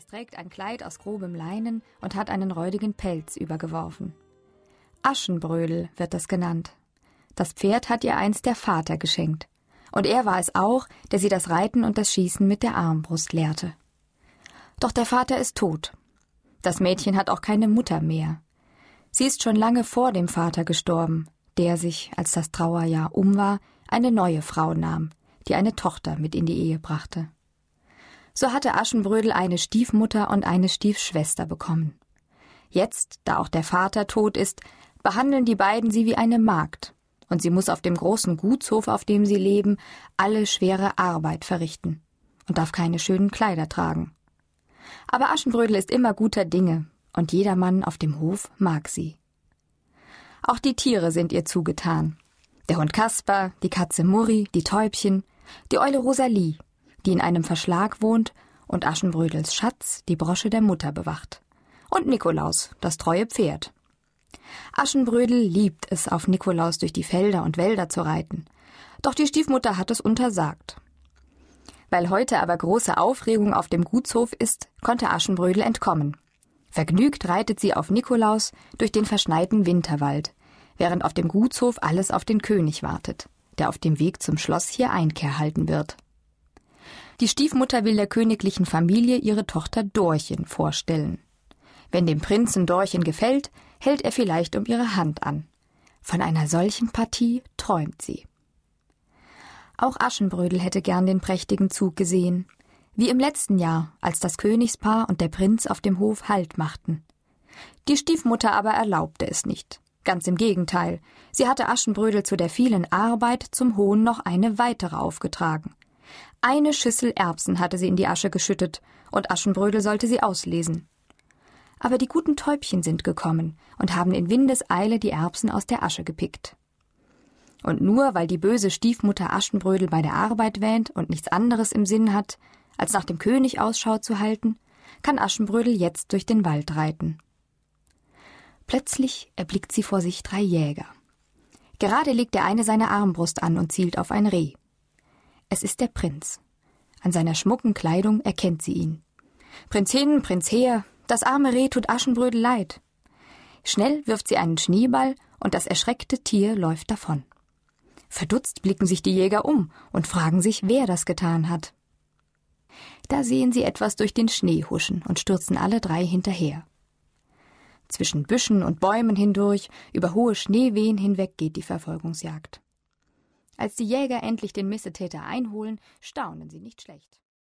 Es trägt ein Kleid aus grobem Leinen und hat einen räudigen Pelz übergeworfen. Aschenbrödel wird das genannt. Das Pferd hat ihr einst der Vater geschenkt. Und er war es auch, der sie das Reiten und das Schießen mit der Armbrust lehrte. Doch der Vater ist tot. Das Mädchen hat auch keine Mutter mehr. Sie ist schon lange vor dem Vater gestorben, der sich, als das Trauerjahr um war, eine neue Frau nahm, die eine Tochter mit in die Ehe brachte. So hatte Aschenbrödel eine Stiefmutter und eine Stiefschwester bekommen. Jetzt, da auch der Vater tot ist, behandeln die beiden sie wie eine Magd, und sie muss auf dem großen Gutshof, auf dem sie leben, alle schwere Arbeit verrichten und darf keine schönen Kleider tragen. Aber Aschenbrödel ist immer guter Dinge, und jedermann auf dem Hof mag sie. Auch die Tiere sind ihr zugetan. Der Hund Kaspar, die Katze Murri, die Täubchen, die Eule Rosalie, die in einem Verschlag wohnt und Aschenbrödels Schatz die Brosche der Mutter bewacht. Und Nikolaus, das treue Pferd. Aschenbrödel liebt es, auf Nikolaus durch die Felder und Wälder zu reiten. Doch die Stiefmutter hat es untersagt. Weil heute aber große Aufregung auf dem Gutshof ist, konnte Aschenbrödel entkommen. Vergnügt reitet sie auf Nikolaus durch den verschneiten Winterwald, während auf dem Gutshof alles auf den König wartet, der auf dem Weg zum Schloss hier Einkehr halten wird. Die Stiefmutter will der königlichen Familie ihre Tochter Dorchen vorstellen. Wenn dem Prinzen Dorchen gefällt, hält er vielleicht um ihre Hand an. Von einer solchen Partie träumt sie. Auch Aschenbrödel hätte gern den prächtigen Zug gesehen, wie im letzten Jahr, als das Königspaar und der Prinz auf dem Hof Halt machten. Die Stiefmutter aber erlaubte es nicht. Ganz im Gegenteil, sie hatte Aschenbrödel zu der vielen Arbeit zum Hohn noch eine weitere aufgetragen. Eine Schüssel Erbsen hatte sie in die Asche geschüttet, und Aschenbrödel sollte sie auslesen. Aber die guten Täubchen sind gekommen und haben in Windeseile die Erbsen aus der Asche gepickt. Und nur weil die böse Stiefmutter Aschenbrödel bei der Arbeit wähnt und nichts anderes im Sinn hat, als nach dem König Ausschau zu halten, kann Aschenbrödel jetzt durch den Wald reiten. Plötzlich erblickt sie vor sich drei Jäger. Gerade legt der eine seine Armbrust an und zielt auf ein Reh. Es ist der Prinz. An seiner schmucken Kleidung erkennt sie ihn. Prinz hin, Prinz her, das arme Reh tut Aschenbrödel leid. Schnell wirft sie einen Schneeball und das erschreckte Tier läuft davon. Verdutzt blicken sich die Jäger um und fragen sich, wer das getan hat. Da sehen sie etwas durch den Schnee huschen und stürzen alle drei hinterher. Zwischen Büschen und Bäumen hindurch, über hohe Schneewehen hinweg geht die Verfolgungsjagd. Als die Jäger endlich den Missetäter einholen, staunen sie nicht schlecht.